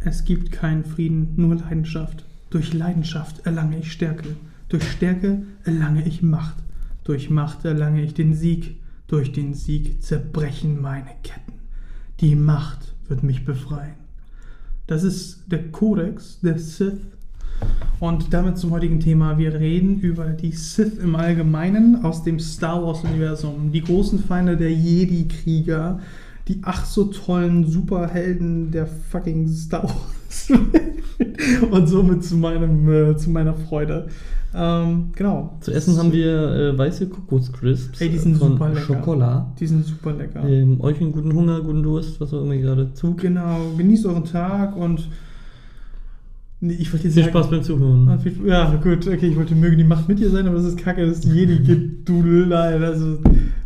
Es gibt keinen Frieden, nur Leidenschaft. Durch Leidenschaft erlange ich Stärke. Durch Stärke erlange ich Macht. Durch Macht erlange ich den Sieg. Durch den Sieg zerbrechen meine Ketten. Die Macht wird mich befreien. Das ist der Kodex der Sith. Und damit zum heutigen Thema. Wir reden über die Sith im Allgemeinen aus dem Star Wars-Universum. Die großen Feinde der Jedi-Krieger. Die ach so tollen Superhelden der fucking Star Wars. Und somit zu, meinem, äh, zu meiner Freude. Ähm, genau. Zu essen haben wir äh, weiße Kokoscrisps Ey, die sind von super lecker. Schokolade. Die sind super lecker. Ähm, euch einen guten Hunger, guten Durst, was auch immer gerade tut. Genau, genießt euren Tag und nee, ich wollte jetzt Viel sagen- Spaß beim Zuhören. Ah, Ja, gut, okay, ich wollte mögen die Macht mit dir sein, aber das ist kacke, Jedi gibt, du Nein, also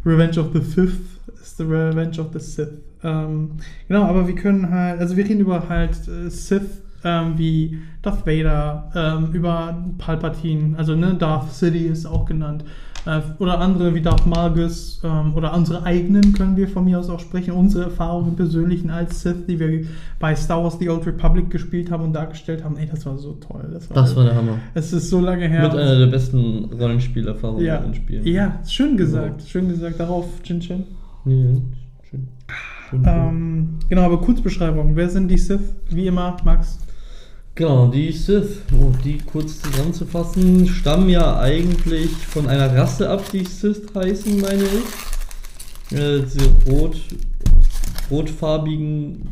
Revenge of the Fifth ist the Revenge of the Sith. Ähm, genau, aber wir können halt, also wir reden über halt äh, Sith ähm, wie Darth Vader, ähm, über Palpatine, also ne, Darth Sidious auch genannt, äh, oder andere wie Darth Malgus ähm, oder unsere eigenen können wir von mir aus auch sprechen, unsere Erfahrungen persönlichen als Sith, die wir bei Star Wars The Old Republic gespielt haben und dargestellt haben. Ey, das war so toll. Das war, Das war der Hammer. es ist so lange her. Mit einer der besten Rollenspielerfahrungen ja, in Spielen. ja, schön gesagt, schön gesagt. Darauf, Chin Chin. Ja, schön. schön. Ähm, genau, aber Kurzbeschreibung. Wer sind die Sith? Wie immer, Max. Genau, die Sith, um die kurz zusammenzufassen, stammen ja eigentlich von einer Rasse ab, die Sith heißen, meine ich. Äh, diese rot, rotfarbigen,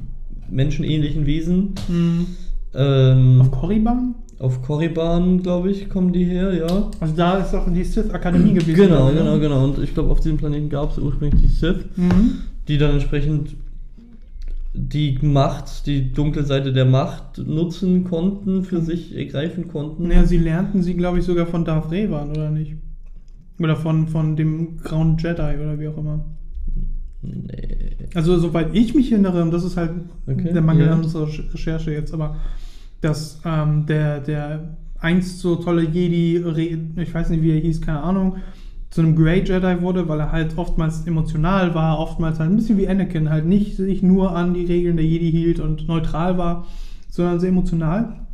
menschenähnlichen Wesen. Hm, Ähm, auf Korriban? Auf Korriban, glaube ich, kommen die her, ja. Also da ist auch die Sith-Akademie gewesen. Genau, oder? genau, genau. Und ich glaube, auf diesem Planeten gab es ursprünglich die Sith, Mhm. die dann entsprechend die Macht, die dunkle Seite der Macht nutzen konnten, für sich ergreifen konnten. Naja, sie lernten sie, glaube ich, sogar von Darth Revan, oder nicht? Oder von, von dem grauen Jedi oder wie auch immer. Nee. Also, soweit ich mich erinnere, und das ist halt Okay, der Mangel ja. an unserer Recher- Recherche jetzt, aber dass ähm, der, der einst so tolle Jedi, ich weiß nicht, wie er hieß, keine Ahnung, zu einem Grey Jedi wurde, weil er halt oftmals emotional war, oftmals halt ein bisschen wie Anakin, halt nicht sich nur an die Regeln der Jedi hielt und neutral war, sondern sehr emotional.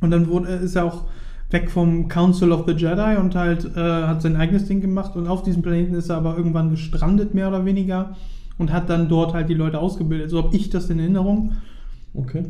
Und dann wurde, ist er auch weg vom Council of the Jedi und halt äh, hat sein eigenes Ding gemacht und auf diesem Planeten ist er aber irgendwann gestrandet, mehr oder weniger, und hat dann dort halt die Leute ausgebildet. So habe ich das in Erinnerung. Okay.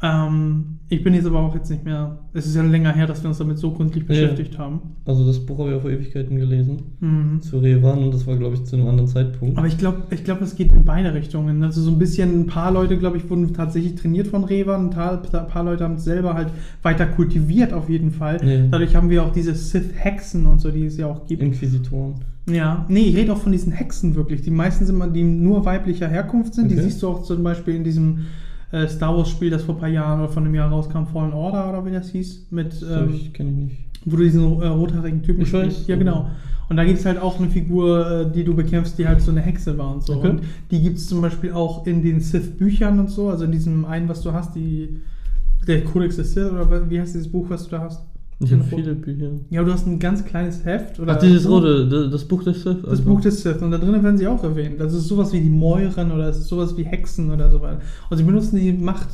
Ähm, ich bin jetzt aber auch jetzt nicht mehr. Es ist ja länger her, dass wir uns damit so gründlich Ja. beschäftigt haben. Also das Buch habe ich vor Ewigkeiten gelesen. Mhm. Zu Revan und das war, glaube ich, zu einem anderen Zeitpunkt. Aber ich glaube, ich glaub, es geht in beide Richtungen. Also so ein bisschen, ein paar Leute, glaube ich, wurden tatsächlich trainiert von Revan, ein paar, ein paar Leute haben es selber halt weiter kultiviert auf jeden Fall. Ja. Dadurch haben wir auch diese Sith-Hexen und so, die es ja auch gibt. Inquisitoren. Ja, nee, ich rede auch von diesen Hexen wirklich. Die meisten sind mal, die nur weiblicher Herkunft sind. Die Okay. siehst du auch zum Beispiel in diesem äh, Star Wars-Spiel, das vor ein paar Jahren oder vor einem Jahr rauskam, Fallen Order oder wie das hieß, mit ähm, ich kenne ich nicht. wo du diesen äh, rothaarigen Typen Ich spielst. weiß. Ja, genau. Und da gibt es halt auch eine Figur, äh, die du bekämpfst, die halt so eine Hexe war und so. Okay. Und die gibt es zum Beispiel auch in den Sith-Büchern und so, also in diesem einen, was du hast, die der Codex des Sith, oder wie heißt dieses Buch, was du da hast? Ich habe viele Bücher. Ja, du hast ein ganz kleines Heft. Oder Ach, dieses rote, das, das Buch des Sith. Das also. Buch des Sith. Und da drinnen werden sie auch erwähnt. Das ist sowas wie die Mäuren oder es ist sowas wie Hexen oder so weiter. Und sie benutzen die Macht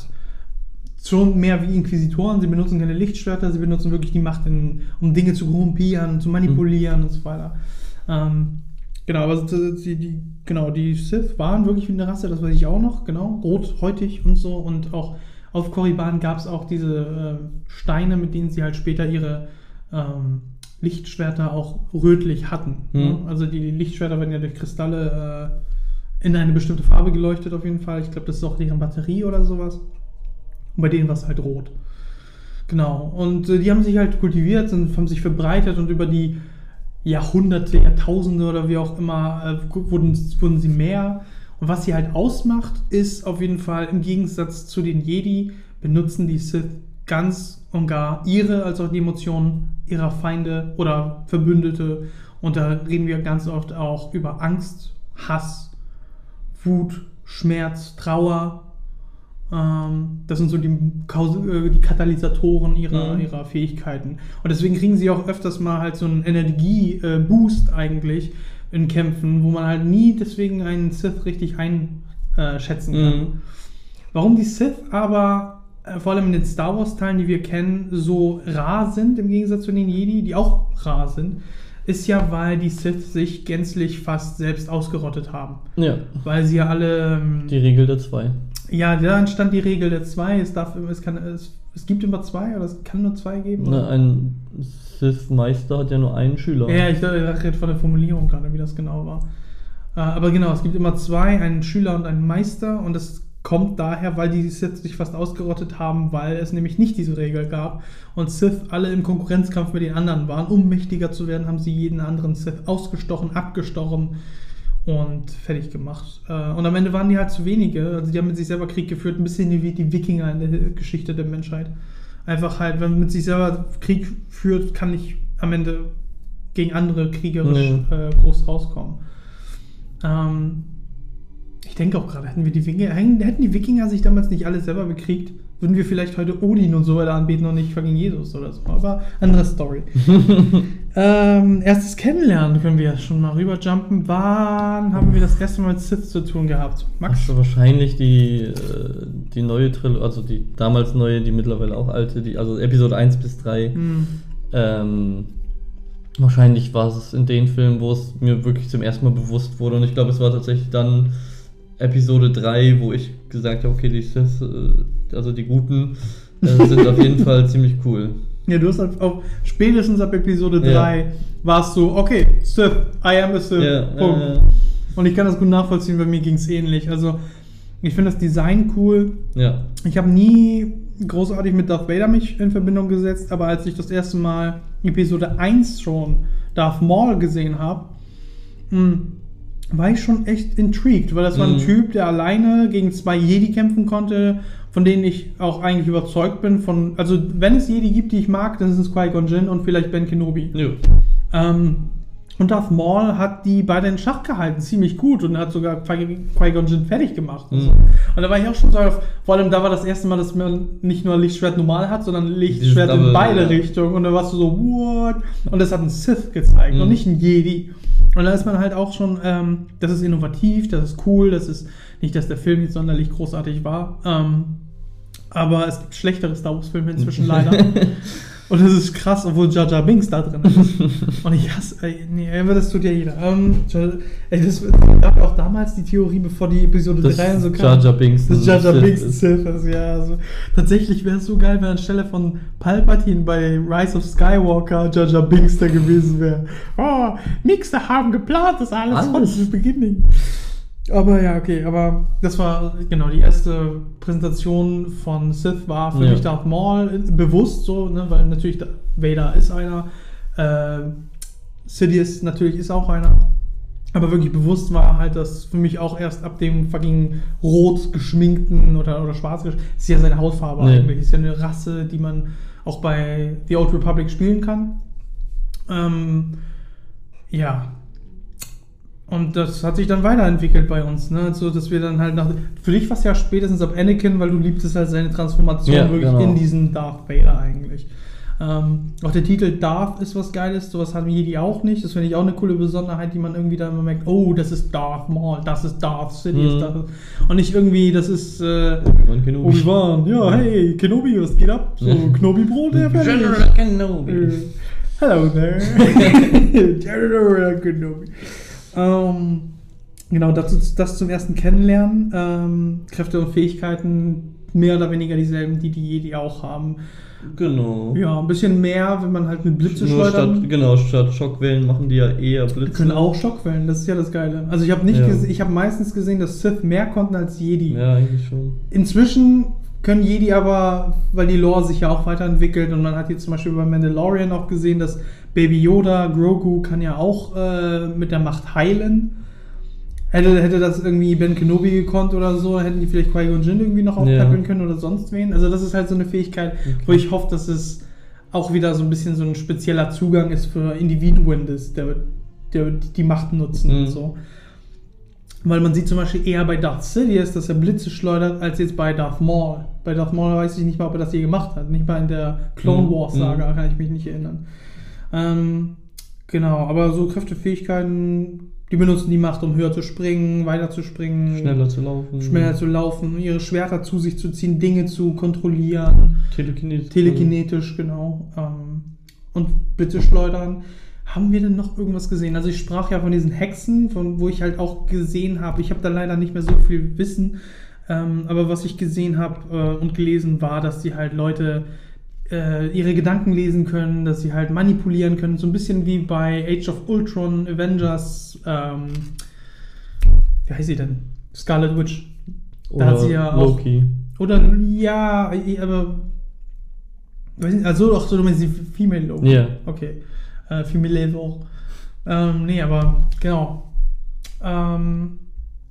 schon mehr wie Inquisitoren. Sie benutzen keine Lichtschwerter, sie benutzen wirklich die Macht, in, um Dinge zu korrumpieren, zu manipulieren und so weiter. Ähm, genau, aber die, die, genau, die Sith waren wirklich wie eine Rasse, das weiß ich auch noch, genau. Rothäutig und so. Und auch auf Korriban gab es auch diese äh, Steine, mit denen sie halt später ihre ähm, Lichtschwerter auch rötlich hatten. Mhm. Ne? Also die Lichtschwerter werden ja durch Kristalle äh, in eine bestimmte Farbe geleuchtet auf jeden Fall. Ich glaube, das ist auch deren Batterie oder sowas. Und bei denen war es halt rot. Genau. Und äh, die haben sich halt kultiviert und haben sich verbreitet und über die Jahrhunderte, Jahrtausende oder wie auch immer äh, wurden, wurden sie mehr. Und was sie halt ausmacht, ist auf jeden Fall im Gegensatz zu den Jedi, benutzen die Sith ganz und gar ihre als auch die Emotionen ihrer Feinde oder Verbündete. Und da reden wir ganz oft auch über Angst, Hass, Wut, Schmerz, Trauer. Ähm, das sind so die, äh, die Katalysatoren ihrer, Mhm. ihrer Fähigkeiten. Und deswegen kriegen sie auch öfters mal halt so einen Energie-Boost eigentlich in Kämpfen, wo man halt nie deswegen einen Sith richtig einschätzen kann. Mhm. Warum die Sith aber äh, vor allem in den Star Wars-Teilen, die wir kennen, so rar sind im Gegensatz zu den Jedi, die auch rar sind, ist ja, weil die Sith sich gänzlich fast selbst ausgerottet haben. Ja. Weil sie ja alle. ähm, Die Regel der zwei. Ja, da entstand die Regel der zwei. Es, darf, es, kann, es, es gibt immer zwei oder es kann nur zwei geben. Ne, ein Sith-Meister hat ja nur einen Schüler. Ja, ich dachte rede von der Formulierung gerade, wie das genau war. Äh, aber genau, es gibt immer zwei, einen Schüler und einen Meister und das kommt daher, weil die Sith sich fast ausgerottet haben, weil es nämlich nicht diese Regel gab und Sith alle im Konkurrenzkampf mit den anderen waren. Um mächtiger zu werden, haben sie jeden anderen Sith ausgestochen, abgestochen und fertig gemacht. Äh, Und am Ende waren die halt zu wenige. Also die haben mit sich selber Krieg geführt, ein bisschen wie die Wikinger in der Geschichte der Menschheit. Einfach halt, wenn man mit sich selber Krieg führt, kann nicht am Ende gegen andere kriegerisch Nee. äh, groß rauskommen. Ähm, ich denke auch gerade, hätten wir die Wikinger, hätten die Wikinger sich damals nicht alle selber bekriegt, würden wir vielleicht heute Odin und so weiter anbeten und nicht fucking Jesus oder so. Aber andere Story. ähm, erstes Kennenlernen können wir schon mal rüberjumpen. Wann haben wir das erste Mal mit Sith zu tun gehabt? Max? Also wahrscheinlich die, äh, die neue Trilogie, also die damals neue, die mittlerweile auch alte, die, also Episode 1 bis 3. Hm. Ähm, wahrscheinlich war es in den Filmen, wo es mir wirklich zum ersten Mal bewusst wurde. Und ich glaube, es war tatsächlich dann Episode 3, wo ich gesagt habe, okay, die Sith, äh, also die Guten, äh, sind auf jeden Fall ziemlich cool. Ja, du hast halt auch spätestens ab Episode Ja. 3 warst du, okay, Sith, I am a Sith. Ja, Punkt. äh, Und ich kann das gut nachvollziehen, bei mir ging es ähnlich. Also, ich finde das Design cool. ja. Ich habe nie großartig mit Darth Vader mich in Verbindung gesetzt, aber als ich das erste Mal Episode 1 schon Darth Maul gesehen habe, war ich schon echt intrigued, weil das war ein Mhm. Typ, der alleine gegen zwei Jedi kämpfen konnte, von denen ich auch eigentlich überzeugt bin. Von, also, wenn es Jedi gibt, die ich mag, dann ist es Qui-Gon Jinn und vielleicht Ben Kenobi. Jo. Ähm, und Darth Maul hat die beide in Schach gehalten, ziemlich gut und hat sogar Qui- Qui-Gon Jinn fertig gemacht. Und, so. Mhm. und da war ich auch schon so auf, vor allem da war das erste Mal, dass man nicht nur Lichtschwert normal hat, sondern Lichtschwert in Double, beide ja. Richtungen. Und da warst du so, what? Und das hat ein Sith gezeigt Mhm. und nicht ein Jedi. Und da ist man halt auch schon, ähm, das ist innovativ, das ist cool, das ist nicht, dass der Film nicht sonderlich großartig war. Ähm, aber es gibt schlechtere Star Wars-Filme inzwischen leider. Und das ist krass, obwohl Jar Jar Binks da drin ist. Und ich hasse, ey, nee, das tut ja jeder. Ähm, ey, das gab auch damals die Theorie, bevor die Episode Das 3 und so Jar Jar Binks. Das Jar Jar Sith Binks ist. Ist, ja. Also, tatsächlich wäre es so geil, wenn anstelle von Palpatine bei Rise of Skywalker Jar Jar Binks da gewesen wäre. Oh, Mixer haben geplant, das alles, Alles. von Beginning. Aber ja, okay, aber das war genau die erste Präsentation von Sith war für Ja. mich Darth Maul äh, bewusst so, ne, weil natürlich Vader ist einer, äh, Sidious natürlich ist auch einer, aber wirklich bewusst war halt das für mich auch erst ab dem fucking rot geschminkten oder, oder schwarz gesch- ist ja seine Hautfarbe Nee. eigentlich, ist ja eine Rasse, die man auch bei The Old Republic spielen kann. Ähm, ja, und das hat sich dann weiterentwickelt bei uns, ne? So, dass wir dann halt nach. Für dich war es ja spätestens ab Anakin, weil du liebtest halt seine Transformation Ja, wirklich genau. in diesen Darth Vader eigentlich. Ähm, auch der Titel Darth ist was Geiles, sowas haben Jedi auch nicht. Das finde ich auch eine coole Besonderheit, die man irgendwie da immer merkt, oh, das ist Darth Maul, das ist Darth Sidious, Mhm. das ist, und nicht irgendwie, das ist äh, Obi-Wan Kenobi. Obi-Wan, ja, hey, Kenobi, was geht ab? So, Knobi-Brot, der fertig. General Kenobi. Äh, Hello there. General Kenobi. Ähm, genau, dazu, das zum ersten Kennenlernen. Ähm, Kräfte und Fähigkeiten mehr oder weniger dieselben, die die Jedi auch haben. Genau. Ja, ein bisschen mehr, wenn man halt mit Blitze Nur schleudern. statt, genau, statt Schockwellen machen die ja eher Blitze. können auch Schockwellen, das ist ja das Geile. Also ich habe nicht Ja. ich habe meistens gesehen, dass Sith mehr konnten als Jedi. Ja, eigentlich schon. Inzwischen können Jedi aber, weil die Lore sich ja auch weiterentwickelt und man hat jetzt zum Beispiel bei Mandalorian auch gesehen, dass Baby Yoda, Grogu kann ja auch äh, mit der Macht heilen. Hätte, hätte das irgendwie Ben Kenobi gekonnt oder so, hätten die vielleicht Qui-Gon Jinn irgendwie noch aufpäppeln Ja. können oder sonst wen. Also das ist halt so eine Fähigkeit, wo ich hoffe, dass es auch wieder so ein bisschen so ein spezieller Zugang ist für Individuen, das, der, der die Macht nutzen und Mhm. so. Weil man sieht zum Beispiel eher bei Darth Sidious, dass er Blitze schleudert, als jetzt bei Darth Maul. Bei Darth Maul weiß ich nicht mal, ob er das je gemacht hat. Nicht mal in der Clone Mhm. Wars Saga kann ich mich nicht erinnern. Ähm, genau, aber so Kräftefähigkeiten Die benutzen die Macht, um höher zu springen, weiter zu springen, Schneller zu laufen. schneller zu laufen, ihre Schwerter zu sich zu ziehen, Dinge zu kontrollieren. Telekinetisch. Telekinetisch, genau. Ähm, und bitte schleudern. Haben wir denn noch irgendwas gesehen? Also ich sprach ja von diesen Hexen, von wo ich halt auch gesehen habe. Ich habe da leider nicht mehr so viel Wissen. Ähm, aber was ich gesehen habe äh, und gelesen war, dass die halt Leute äh, ihre Gedanken lesen können, dass sie halt manipulieren können. So ein bisschen wie bei Age of Ultron, Avengers, ähm, wie heißt sie denn? Scarlet Witch. Oder hat sie ja auch- Loki. Oder ja, aber also auch so du meinst die Female Logo. Ja. Okay. Äh, Female Logo. Ähm, nee, aber genau. Ähm,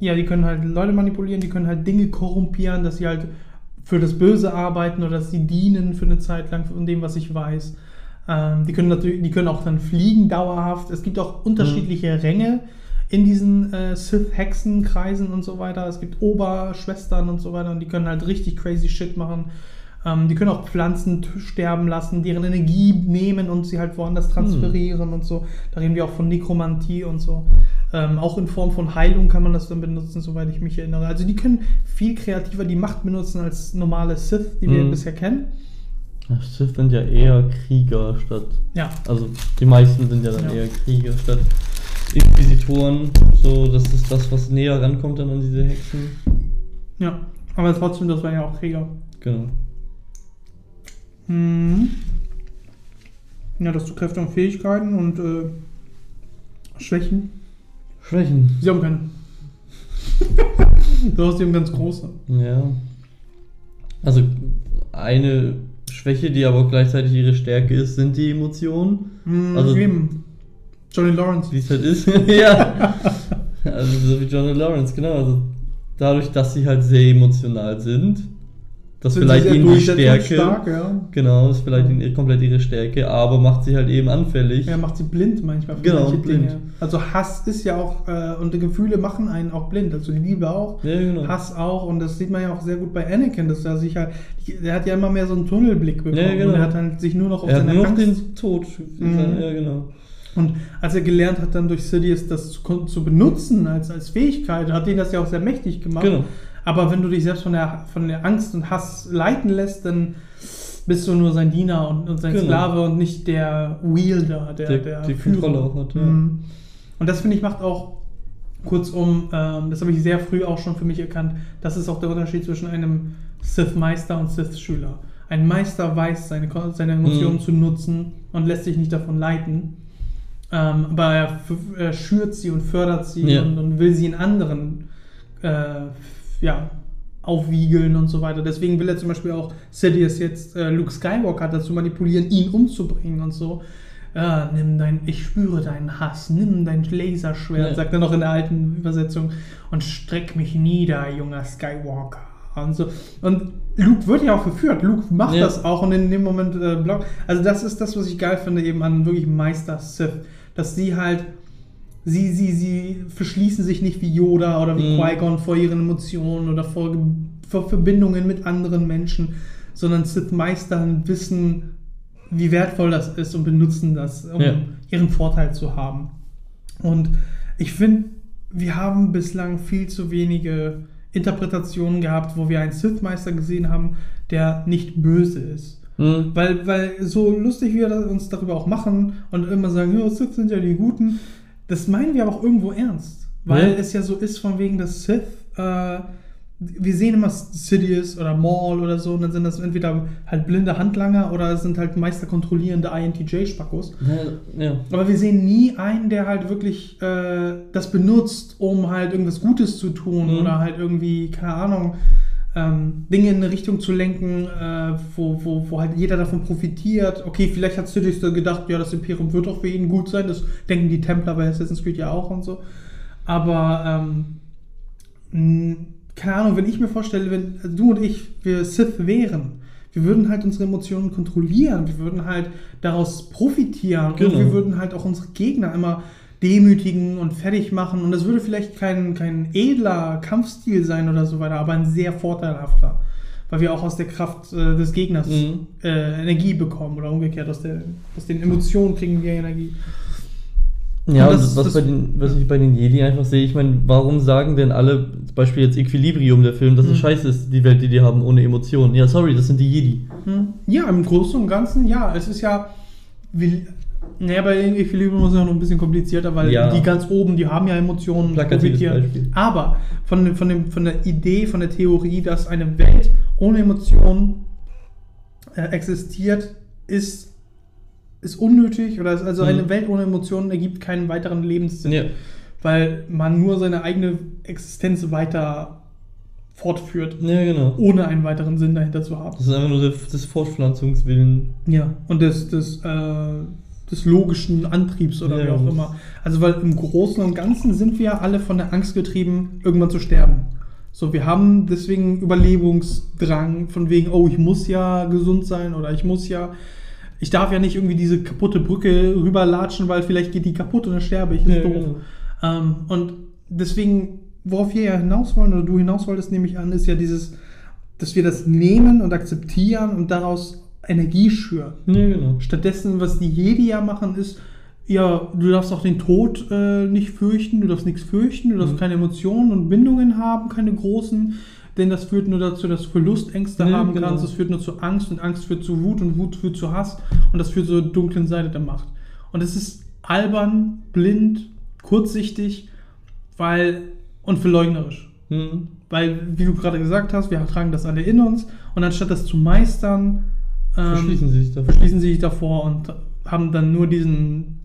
ja, die können halt Leute manipulieren, die können halt Dinge korrumpieren, dass sie halt für das Böse arbeiten oder dass sie dienen für eine Zeit lang von dem, was ich weiß. Ähm, die können natürlich, die können auch dann fliegen dauerhaft. Es gibt auch unterschiedliche Ränge in diesen äh, Sith-Hexenkreisen und so weiter. Es gibt Oberschwestern und so weiter und die können halt richtig crazy Shit machen. Ähm, die können auch Pflanzen sterben lassen, deren Energie nehmen und sie halt woanders transferieren und so. Da reden wir auch von Nekromantie und so. Ähm, auch in Form von Heilung kann man das dann benutzen, soweit ich mich erinnere. Also die können viel kreativer die Macht benutzen als normale Sith, die wir Mhm. bisher kennen. Ach, Sith sind ja eher Krieger statt. Ja, Also die meisten sind ja dann Ja. eher Krieger statt Inquisitoren. So, das ist das, was näher rankommt dann an diese Hexen. ja. Aber trotzdem, das war ja auch Krieger. Genau. Mhm. Ja, das zu Kräfte und Fähigkeiten und äh, Schwächen. Schwächen. Sie haben keine. du hast eben ganz große. Ja. Also eine Schwäche, die aber gleichzeitig ihre Stärke ist, sind die Emotionen. Mhm, Also- eben. Johnny Lawrence. Wie es halt ist. ja. Also so wie Johnny Lawrence, genau. Also dadurch, dass sie halt sehr emotional sind, das Sind vielleicht ihnen die Stärke. ja. Genau, das ist vielleicht ihnen komplett ihre Stärke, aber macht sie halt eben anfällig. Ja, macht sie blind manchmal Genau, blind. Dinge. Also Hass ist ja auch, äh, und Gefühle machen einen auch blind. Also die Liebe auch, Ja, genau. Hass auch. Und das sieht man ja auch sehr gut bei Anakin, dass er sich halt, der hat ja immer mehr so einen Tunnelblick bekommen. Ja, genau. Und er hat halt sich nur noch auf er hat seine nur noch Angst den Tod. Mhm. Ja, genau. Und als er gelernt hat, dann durch Sidious das zu, zu benutzen als, als Fähigkeit, hat ihn das ja auch sehr mächtig gemacht. Genau. Aber wenn du dich selbst von der, von der Angst und Hass leiten lässt, dann bist du nur sein Diener und, und sein Genau. Sklave und nicht der Wielder, der, Der der die Führer. Kontrolle auch hat, ja. Mhm. Und das finde ich macht auch, kurzum, ähm, das habe ich sehr früh auch schon für mich erkannt, das ist auch der Unterschied zwischen einem Sith-Meister und Sith-Schüler. Ein Meister weiß, seine, seine Emotionen Mhm. zu nutzen und lässt sich nicht davon leiten. Ähm, aber er, er schürt sie und fördert sie Ja. und, und will sie in anderen äh, ja, aufwiegeln und so weiter. Deswegen will er zum Beispiel auch Sidious jetzt äh, Luke Skywalker dazu manipulieren, ihn umzubringen und so. Ja, nimm dein, ich spüre deinen Hass, nimm dein Laserschwert, Ja. sagt er noch in der alten Übersetzung, und streck mich nieder, junger Skywalker. Und, so. und Luke wird ja auch verführt. Luke macht Ja. das auch und in dem Moment äh, blockt. Also, das ist das, was ich geil finde, eben an wirklich Meister Sith. Dass sie halt, sie, sie, sie verschließen sich nicht wie Yoda oder wie Mhm. Qui-Gon vor ihren Emotionen oder vor, vor Verbindungen mit anderen Menschen, sondern Sith-Meister wissen, wie wertvoll das ist und benutzen das, um Ja. ihren Vorteil zu haben. Und ich finde, wir haben bislang viel zu wenige Interpretationen gehabt, wo wir einen Sith-Meister gesehen haben, der nicht böse ist. Mhm. Weil, weil so lustig wir uns darüber auch machen und immer sagen, ja, Sith sind ja die Guten, das meinen wir aber auch irgendwo ernst. Weil Ja. es ja so ist, von wegen, dass Sith, äh, wir sehen immer Sidious oder Maul oder so, und dann sind das entweder halt blinde Handlanger oder es sind halt meisterkontrollierende INTJ-Spackos. Ja, ja. Aber wir sehen nie einen, der halt wirklich äh, das benutzt, um halt irgendwas Gutes zu tun Mhm. oder halt irgendwie, keine Ahnung, ähm, Dinge in eine Richtung zu lenken, äh, wo, wo, wo halt jeder davon profitiert. Okay, vielleicht hat Sidious da gedacht, ja, das Imperium wird doch für ihn gut sein. Das denken die Templer bei Assassin's Creed ja auch und so. Aber, ähm, keine Ahnung, wenn ich mir vorstelle, wenn du und ich, wir Sith wären, wir würden halt unsere Emotionen kontrollieren, wir würden halt daraus profitieren und Genau. wir würden halt auch unsere Gegner immer demütigen und fertig machen und das würde vielleicht kein, kein edler Kampfstil sein oder so weiter, aber ein sehr vorteilhafter, weil wir auch aus der Kraft äh, des Gegners Mhm. äh, Energie bekommen oder umgekehrt, aus, der, aus den Emotionen kriegen wir Energie. Ja, Und und das- was, das- bei den, was ich bei den Jedi einfach sehe, ich meine, warum sagen denn alle, zum Beispiel jetzt Equilibrium, der Film, dass es Mhm. scheiße ist, die Welt, die die haben, ohne Emotionen? Ja, sorry, das sind die Jedi. Hm. Ja, im Großen und Ganzen, ja. Es ist ja. Wie, naja, bei Equilibrium ist es ja noch ein bisschen komplizierter, weil Ja. die ganz oben, die haben ja Emotionen. profitieren. Aber von, von, dem, von der Idee, von der Theorie, dass eine Welt ohne Emotionen äh, existiert, ist, ist unnötig. Oder ist, also Mhm. eine Welt ohne Emotionen ergibt keinen weiteren Lebenssinn. Ja. Weil man nur seine eigene Existenz weiter fortführt, Ja, genau. ohne einen weiteren Sinn dahinter zu haben. Das ist einfach nur das, das Fortpflanzungswillen. Ja, und des, des, äh, des logischen Antriebs oder Ja, wie auch immer. Also, weil im Großen und Ganzen sind wir ja alle von der Angst getrieben, irgendwann zu sterben. So, wir haben deswegen Überlebungsdrang von wegen, oh, ich muss ja gesund sein oder ich muss ja, ich darf ja nicht irgendwie diese kaputte Brücke rüberlatschen, weil vielleicht geht die kaputt und dann sterbe ich. Das ist Ja, doof. genau. Ähm, und deswegen, worauf wir ja hinaus wollen, oder du hinaus wolltest, nehme ich an, ist ja dieses, dass wir das nehmen und akzeptieren und daraus Energie schüren. Ja, genau. Stattdessen, was die Jedi ja machen, ist, ja, du darfst auch den Tod äh, nicht fürchten, du darfst nichts fürchten, du darfst Mhm. keine Emotionen und Bindungen haben, keine großen, denn das führt nur dazu, dass du Verlustängste Ja, haben genau. kannst, das führt nur zu Angst und Angst führt zu Wut und Wut führt zu Hass und das führt zur dunklen Seite der Macht. Und es ist albern, blind, kurzsichtig, weil und verleugnerisch. Hm. Weil, wie du gerade gesagt hast, wir tragen das alle in uns und anstatt das zu meistern, Verschließen sie sich davor. verschließen sie sich davor und haben dann nur diesen,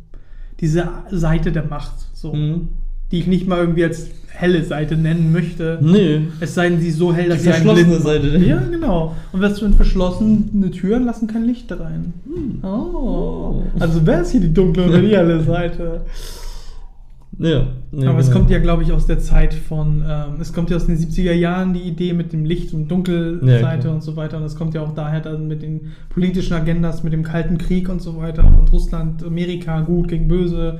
diese Seite der Macht, so, Hm. die ich nicht mal irgendwie als helle Seite nennen möchte. Nee. Es sei denn, sie so hell, dass Die sie einen verschlossene macht. Seite. Ja, genau. Und was für verschlossene Türen lassen kein Licht rein. Hm. Oh. Also wer ist hier die dunkle oder die helle Seite? Ja. nee, Aber es genau. kommt ja, glaube ich, aus der Zeit von, ähm, es kommt ja aus den 70er Jahren die Idee mit dem Licht- und Ja, Dunkelseite klar. und so weiter. Und das kommt ja auch daher dann mit den politischen Agendas, mit dem Kalten Krieg und so weiter. Und Russland, Amerika, gut gegen böse.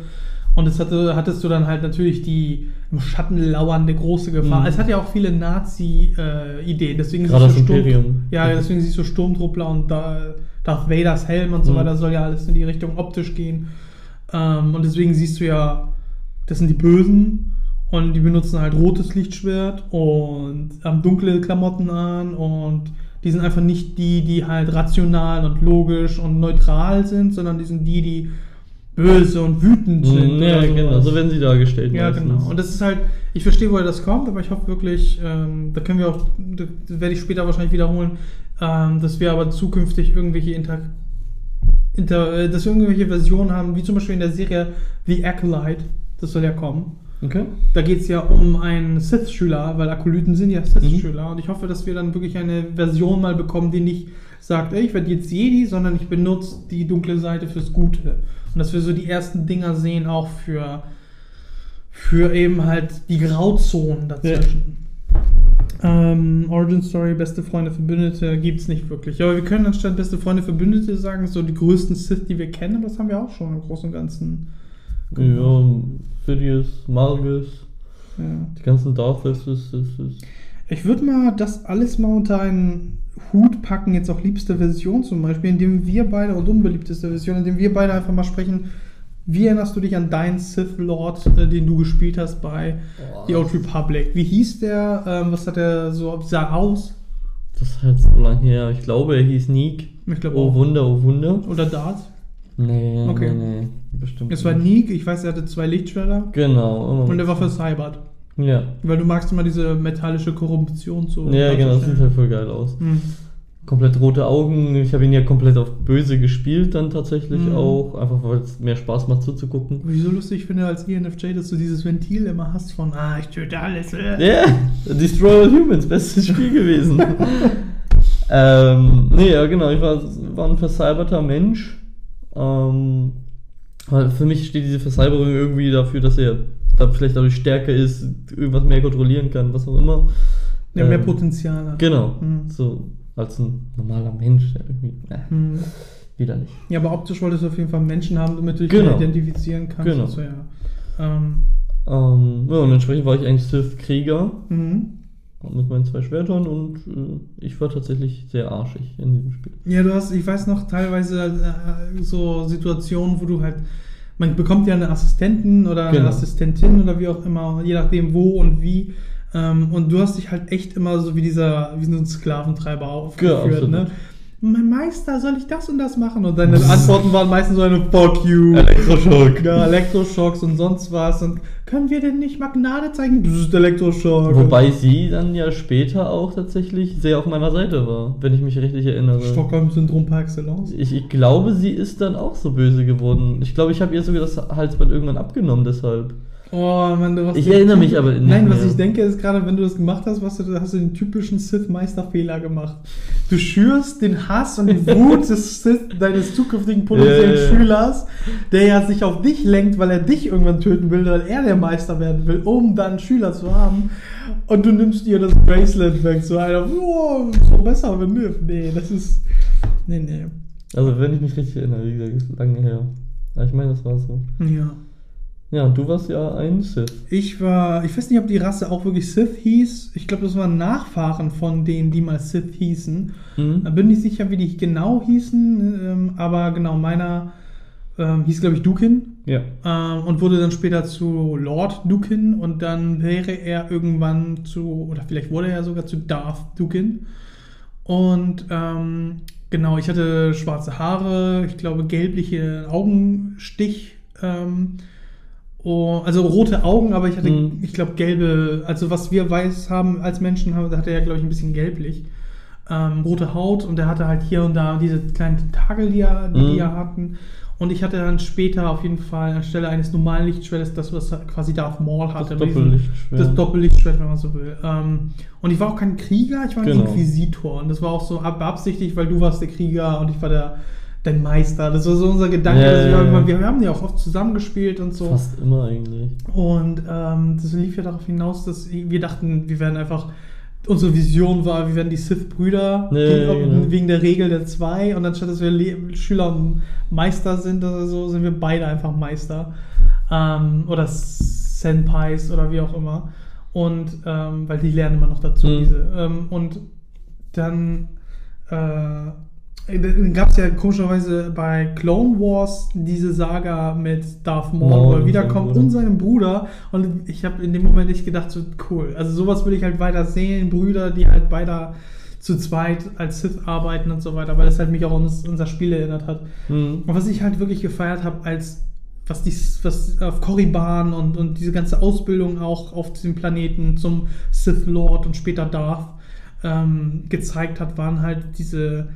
Und es hatte, hattest du dann halt natürlich die im Schatten lauernde große Gefahr. Mhm. Es hat ja auch viele Nazi-Ideen. deswegen Gerade siehst das du Sturm- Imperium. Ja, deswegen siehst du Sturmtruppler und da, Darth Vaders Helm und so Mhm. weiter soll ja alles in die Richtung optisch gehen. Ähm, und deswegen siehst du ja, das sind die Bösen und die benutzen halt rotes Lichtschwert und haben dunkle Klamotten an und die sind einfach nicht die, die halt rational und logisch und neutral sind, sondern die sind die, die böse und wütend sind. Hm, Ja, genau. So werden sie dargestellt. Ja, meistens. genau. Und das ist halt, ich verstehe, woher das kommt, aber ich hoffe wirklich, ähm, da können wir auch, das werde ich später wahrscheinlich wiederholen, ähm, dass wir aber zukünftig irgendwelche Inter, Inter, äh, dass wir irgendwelche Versionen haben, wie zum Beispiel in der Serie The Acolyte, das soll ja kommen. Okay. Da geht es ja um einen Sith-Schüler, weil Akolyten sind ja Sith-Schüler. Und ich hoffe, dass wir dann wirklich eine Version mal bekommen, die nicht sagt, ey, ich werde jetzt Jedi, sondern ich benutze die dunkle Seite fürs Gute. Und dass wir so die ersten Dinger sehen, auch für, für eben halt die Grauzonen dazwischen. Ähm, Origin Story, beste Freunde, Verbündete gibt es nicht wirklich. Aber wir können anstatt beste Freunde, Verbündete sagen, so die größten Sith, die wir kennen, das haben wir auch schon im Großen und Ganzen. Ja, Phidias, Malgus, Ja. die ganzen das ist. Ich würde mal das alles mal unter einen Hut packen, jetzt auch liebste Version zum Beispiel, indem wir beide, und unbeliebteste Version, indem wir beide einfach mal sprechen, wie erinnerst du dich an deinen Sith Lord, äh, den du gespielt hast bei The Old Republic? Wie hieß der? Ähm, was hat er so, sah aus? Das ist halt so lang her. Ich glaube, er hieß Neek. Ich glaube Oh auch. Wunder, oh Wunder. Oder Darth? Nee, Okay. nee, nee. Bestimmt. Es war. Neek, ich weiß, er hatte zwei Lichtschwerter. Genau. Und er war vercybert. Ja. Weil du magst immer diese metallische Korruption zu. Ja, genau, das sieht halt voll geil aus. Hm. Komplett rote Augen. Ich habe ihn ja komplett auf böse gespielt, dann tatsächlich Mhm. auch. Einfach weil es mehr Spaß macht zuzugucken. Wie so lustig finde als ENFJ, dass du dieses Ventil immer hast von, ah, ich töte alles. äh. Ja, Destroy All Humans, bestes Spiel gewesen. ähm, nee, ja, genau, ich war, war ein vercyberter Mensch. Ähm, für mich steht diese Vercyberung irgendwie dafür, dass er da vielleicht dadurch stärker ist, irgendwas mehr kontrollieren kann, was auch immer. Ja, mehr Ähm, Potenzial hat. Genau, Mhm. so als ein normaler Mensch, irgendwie, äh, Hm. wieder nicht. Ja, aber optisch wolltest du auf jeden Fall Menschen haben, damit du dich Genau. identifizieren kannst. Genau. und So, ja. ähm, Ähm, ja, und entsprechend war ich eigentlich Sith-Krieger mhm. Mit meinen zwei Schwertern und äh, ich war tatsächlich sehr arschig in diesem Spiel. Ja, du hast, ich weiß noch, teilweise äh, so Situationen, wo du halt man bekommt ja einen Assistenten oder eine Genau. Assistentin oder wie auch immer, je nachdem wo und wie. Ähm, und du hast dich halt echt immer so wie dieser, wie so ein Sklaventreiber aufgeführt, absolut. ne? Mein Meister, soll ich das und das machen? Und deine Antworten waren meistens so eine Fuck you. Elektroschock. Ja, Elektroschocks und sonst was. Und können wir denn nicht Magnade zeigen? Das ist Elektroschock. Wobei sie dann ja später auch tatsächlich sehr auf meiner Seite war, wenn ich mich richtig erinnere. Stockholm-Syndrom par excellence. Ich, ich glaube, sie ist dann auch so böse geworden. Ich glaube, ich habe ihr sogar das Halsband irgendwann abgenommen deshalb. Oh, Mann, du hast Ich erinnere mich aber nicht Nein, was mehr. ich denke, ist gerade, wenn du das gemacht hast, was du, hast du den typischen Sith-Meister-Fehler gemacht. Du schürst den Hass und die Wut des Sith, deines zukünftigen potenziellen ja. Schülers, der ja sich auf dich lenkt, weil er dich irgendwann töten will, weil er der Meister werden will, um dann Schüler zu haben. Und du nimmst ihr das Bracelet weg, so einer, oh, so besser, wenn du. Nee, das ist. Nee, nee. Also, wenn ich mich richtig erinnere, wie gesagt, ist lange her. Aber ich meine, das war so. Ja. Ja, du warst ja ein Sith. Ich war, ich weiß nicht, ob die Rasse auch wirklich Sith hieß. Ich glaube, das waren Nachfahren von denen, die mal Sith hießen. Mhm. Da bin nicht sicher, wie die genau hießen, ähm, aber genau, meiner ähm, hieß, glaube ich, Dukin Ja. ähm, und wurde dann später zu Lord Dukin und dann wäre er irgendwann zu, oder vielleicht wurde er sogar zu Darth Dukin. Und ähm, genau, ich hatte schwarze Haare, ich glaube, gelbliche Augenstich. Ähm, oh, also rote Augen, aber ich hatte, Mhm. ich glaube, gelbe, also was wir weiß haben als Menschen, hatte er, glaube ich, ein bisschen gelblich. Ähm, rote Haut und er hatte halt hier und da diese kleinen Tentakel, die, er, die, Mhm. er hatten. Und ich hatte dann später auf jeden Fall anstelle eines normalen Lichtschwertes das, was quasi Darth Maul hatte. Das Doppellichtschwert. Das Doppellichtschwert, wenn man so will. Ähm, und ich war auch kein Krieger, ich war ein Genau. Inquisitor. Und das war auch so ab- beabsichtigt, weil du warst der Krieger und ich war der, dein Meister. Das war so unser Gedanke. Ja, wir, ja, ja. irgendwann- wir haben ja auch oft zusammengespielt und so. Fast immer eigentlich. Und ähm, das lief ja darauf hinaus, dass wir dachten, wir werden einfach. Unsere Vision war, wir werden die Sith-Brüder genau. wegen der Regel der zwei. Und anstatt dass wir Le Schüler und Meister sind oder so, sind wir beide einfach Meister. Ähm, oder Senpais oder wie auch immer. Und ähm, weil die lernen immer noch dazu. Mhm. Diese. Ähm, und dann äh, dann gab es ja komischerweise bei Clone Wars diese Saga mit Darth Maul, Maul wo er wiederkommt und seinem Bruder. Und ich habe in dem Moment nicht gedacht, so cool. Also sowas will ich halt weiter sehen, Brüder, die halt beide zu zweit als Sith arbeiten und so weiter, weil das halt mich auch an uns- unser Spiel erinnert hat. Mhm. Und was ich halt wirklich gefeiert habe, als was die, was auf Korriban und, und diese ganze Ausbildung auch auf diesem Planeten zum Sith Lord und später Darth ähm, gezeigt hat, waren halt diese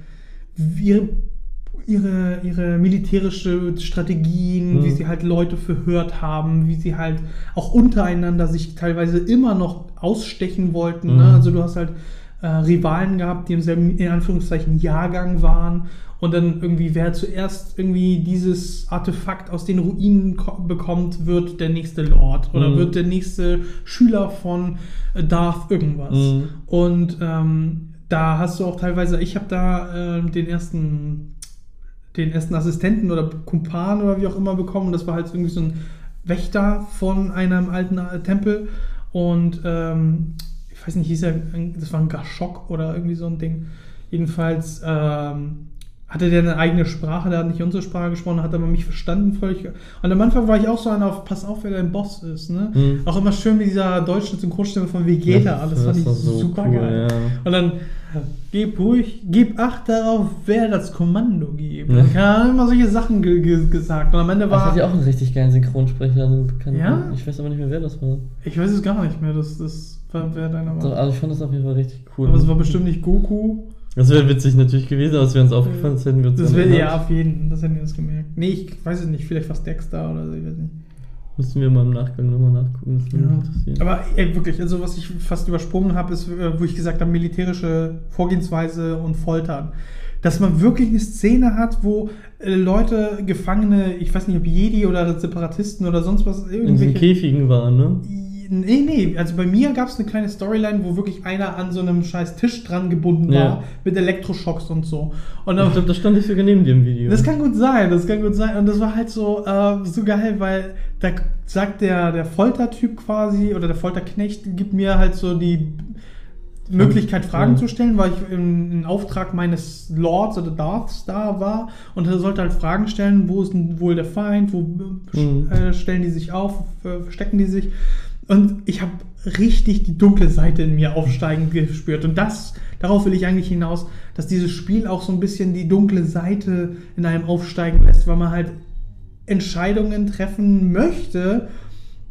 ihre, ihre, ihre militärische Strategien, Mhm. wie sie halt Leute verhört haben, wie sie halt auch untereinander sich teilweise immer noch ausstechen wollten. Ne? Mhm. Also du hast halt äh, Rivalen gehabt, die im selben, in Anführungszeichen, Jahrgang waren. Und dann irgendwie, wer zuerst irgendwie dieses Artefakt aus den Ruinen ko- bekommt, wird der nächste Lord oder Mhm. wird der nächste Schüler von äh, Darth irgendwas. Mhm. Und ähm, da hast du auch teilweise, ich habe da ähm, den ersten, den ersten Assistenten oder Kumpan oder wie auch immer bekommen. Das war halt irgendwie so ein Wächter von einem alten äh, Tempel. Und ähm, ich weiß nicht, hieß er, das war ein Gashok oder irgendwie so ein Ding. Jedenfalls ähm, hatte der eine eigene Sprache, der hat nicht unsere Sprache gesprochen, hat aber mich verstanden völlig. Und am Anfang war ich auch so einer auf, pass auf, wer dein Boss ist. Ne? Mhm. Auch immer schön mit dieser deutschen Synchronstimme von Vegeta. Ja, das fand ich so super cool, geil. ja. Und dann gib ruhig, gib Acht darauf, wer das Kommando gibt. Ja. Er hat immer solche Sachen ge ge gesagt. Und am Ende Das war. hat ja auch einen richtig geilen Synchronsprecher. Also kann, Ja? Ich weiß aber nicht mehr, wer das war. Ich weiß es gar nicht mehr, das, das war, wer deiner Doch, war. also ich fand das auf jeden Fall richtig cool. Aber es war bestimmt nicht Goku. Das wäre witzig natürlich gewesen, aber es wäre uns aufgefallen, das hätten wir uns Das wäre ja auf jeden das hätten wir uns gemerkt. Nee, ich weiß es nicht, vielleicht was Dexter oder so, ich weiß nicht. Müssen wir mal im Nachgang nochmal nachgucken. Das würde mich interessieren. Aber ey, wirklich, also was ich fast übersprungen habe, ist, äh, wo ich gesagt habe, militärische Vorgehensweise und Foltern. Dass man wirklich eine Szene hat, wo äh, Leute, Gefangene, ich weiß nicht, ob Jedi oder Separatisten oder sonst was, in diesen irgendwelche. Käfigen waren, ne? Nee, nee, also bei mir gab es eine kleine Storyline, wo wirklich einer an so einem scheiß Tisch dran gebunden Ja. war, mit Elektroschocks und so. Und Ich dann, glaube, das stand nicht sogar neben dir im Video. das kann gut sein, das kann gut sein. Und das war halt so, äh, so geil, weil da sagt der, der Foltertyp quasi oder der Folterknecht gibt mir halt so die Möglichkeit, Fragen Ja. zu stellen, weil ich im, im Auftrag meines Lords oder Darths da war und er sollte halt Fragen stellen, wo ist denn wohl der Feind, wo Mhm. äh, stellen die sich auf, verstecken die sich. Und ich habe richtig die dunkle Seite in mir aufsteigen gespürt. Und das, darauf will ich eigentlich hinaus, dass dieses Spiel auch so ein bisschen die dunkle Seite in einem aufsteigen lässt, weil man halt Entscheidungen treffen möchte,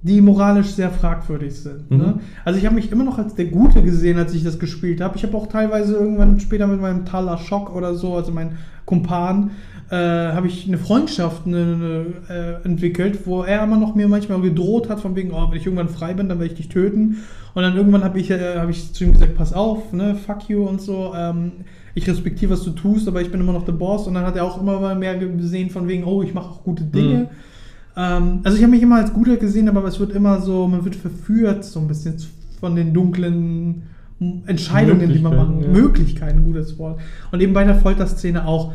die moralisch sehr fragwürdig sind. Mhm. Ne? Also ich habe mich immer noch als der Gute gesehen, als ich das gespielt habe. Ich habe auch teilweise irgendwann später mit meinem Taler Schock oder so, also mein Kumpan, äh, habe ich eine Freundschaft eine, eine, äh, entwickelt, wo er immer noch mir manchmal gedroht hat, von wegen, oh, wenn ich irgendwann frei bin, dann werde ich dich töten. Und dann irgendwann habe ich, äh, hab ich zu ihm gesagt, pass auf, ne, fuck you und so. Ähm, ich respektiere, was du tust, aber ich bin immer noch der Boss. Und dann hat er auch immer mal mehr gesehen, von wegen, oh, ich mache auch gute Dinge. Mhm. Ähm, also ich habe mich immer als Guter gesehen, aber es wird immer so, man wird verführt so ein bisschen von den dunklen Entscheidungen, die man machen. Ja. Möglichkeiten, gutes Wort. Und eben bei der Folterszene auch.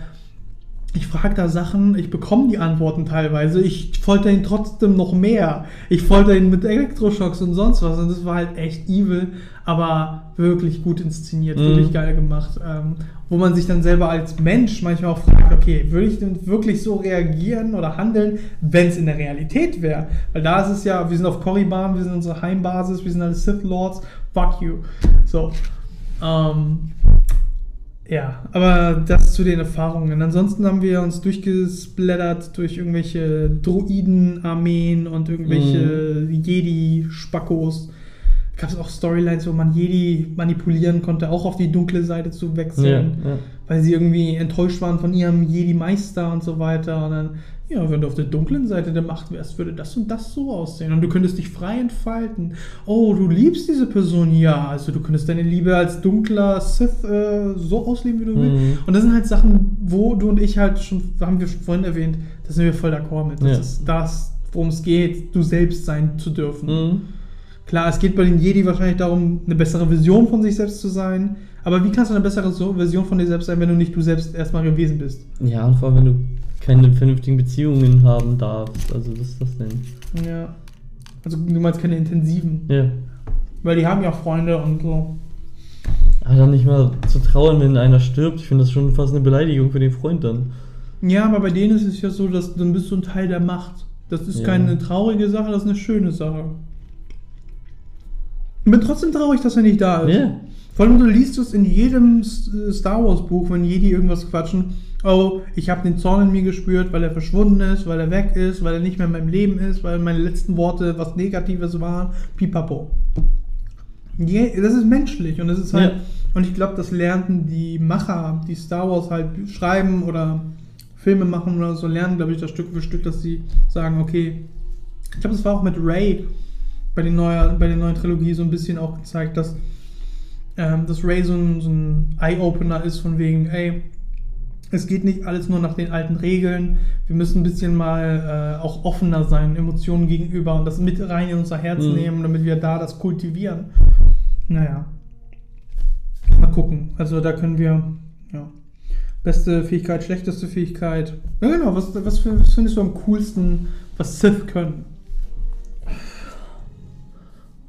Ich frage da Sachen, ich bekomme die Antworten teilweise. Ich folter ihn trotzdem noch mehr. Ich folter ihn mit Elektroschocks und sonst was. Und das war halt echt evil, aber wirklich gut inszeniert, Mhm. wirklich geil gemacht. Ähm, wo man sich dann selber als Mensch manchmal auch fragt, okay, würde ich denn wirklich so reagieren oder handeln, wenn es in der Realität wäre? Weil da ist es ja, wir sind auf Korriban, wir sind unsere Heimbasis, wir sind alle Sith Lords, fuck you. So. Ähm, ja, aber das zu den Erfahrungen. Ansonsten haben wir uns durchgesplattert durch irgendwelche Droiden-Armeen und irgendwelche Jedi-Spackos. Gab es auch Storylines, wo man Jedi manipulieren konnte, auch auf die dunkle Seite zu Ja, wechseln, ja. weil sie irgendwie enttäuscht waren von ihrem Jedi-Meister und so weiter. Und dann, ja, wenn du auf der dunklen Seite der Macht wärst, würde das und das so aussehen. Und du könntest dich frei entfalten. Oh, du liebst diese Person, ja. Also du könntest deine Liebe als dunkler Sith äh, so ausleben, wie du willst. Mhm. Und das sind halt Sachen, wo du und ich halt schon, haben wir schon vorhin erwähnt, da sind wir voll d'accord mit. Das Ja. ist das, worum es geht, du selbst sein zu dürfen. Mhm. Klar, es geht bei den Jedi wahrscheinlich darum, eine bessere Version von sich selbst zu sein. Aber wie kannst du eine bessere Version von dir selbst sein, wenn du nicht du selbst erstmal gewesen bist? Ja, und vor allem, wenn du keine vernünftigen Beziehungen haben darfst. Also, was ist das denn? Ja. Also du meinst keine intensiven. Ja. Weil die haben ja Freunde und so. Aber dann nicht mal zu trauern, wenn einer stirbt. Ich finde das schon fast eine Beleidigung für den Freund dann. Ja, aber bei denen ist es ja so, dass dann bist du ein Teil der Macht. Das ist Ja. keine traurige Sache, das ist eine schöne Sache. Ich bin trotzdem traurig, dass er nicht da ist. Ja. Vor allem, du liest es in jedem Star Wars Buch, wenn Jedi irgendwas quatschen. Oh, ich habe den Zorn in mir gespürt, weil er verschwunden ist, weil er weg ist, weil er nicht mehr in meinem Leben ist, weil meine letzten Worte was Negatives waren. Pipapo. Das ist menschlich und das ist halt. Ja. Und ich glaube, das lernten die Macher, die Star Wars halt schreiben oder Filme machen oder so, lernen, glaube ich, das Stück für Stück, dass sie sagen, okay. Ich glaube, das war auch mit Ray bei, den neuer, bei der neuen Trilogie so ein bisschen auch gezeigt, dass ähm, dass Ray so ein, so ein Eye-Opener ist von wegen, ey, es geht nicht alles nur nach den alten Regeln. Wir müssen ein bisschen mal äh, auch offener sein, Emotionen gegenüber und das mit rein in unser Herz Mhm. nehmen, damit wir da das kultivieren. Naja. Mal gucken. Also da können wir, ja. Beste Fähigkeit, schlechteste Fähigkeit. Ja, genau. Was, was, was findest du am coolsten, was Sith können?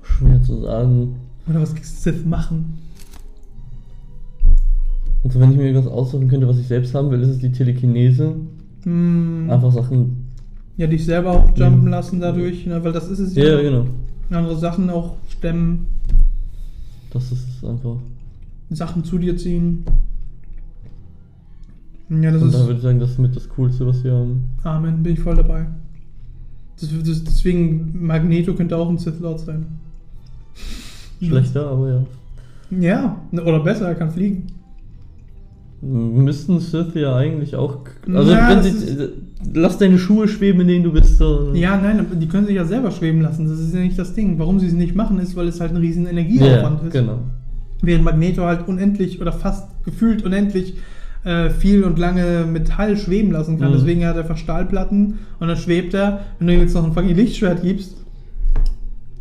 Schwer zu sagen. Oder was Sith machen? Also, wenn ich mir irgendwas aussuchen könnte, was ich selbst haben will, ist es die Telekinese. Hm, Einfach Sachen. ja, dich selber auch jumpen lassen dadurch, ne, weil das ist es Ja, genau. Andere Sachen auch stemmen, Das ist es einfach. Sachen zu dir ziehen. Ja, das Und da ist. würde ich sagen, das ist mit das Coolste, was wir haben. Amen, bin ich voll dabei. Das, das, deswegen, Magneto könnte auch ein Sith Lord sein. Schlechter, aber ja. Ja, oder besser, er kann fliegen. Müssten Sith ja eigentlich auch. Also, Ja, wenn sie. Lass deine Schuhe schweben, in denen du bist. So. Ja, nein, die können sich ja selber schweben lassen. Das ist ja nicht das Ding. Warum sie es nicht machen, ist, weil es halt ein riesen ja, Energieaufwand ist. genau. Während Magneto halt unendlich oder fast gefühlt unendlich äh, viel und lange Metall schweben lassen kann. Mhm. Deswegen hat er einfach Stahlplatten und dann schwebt er. Wenn du ihm jetzt noch ein fucking Lichtschwert gibst,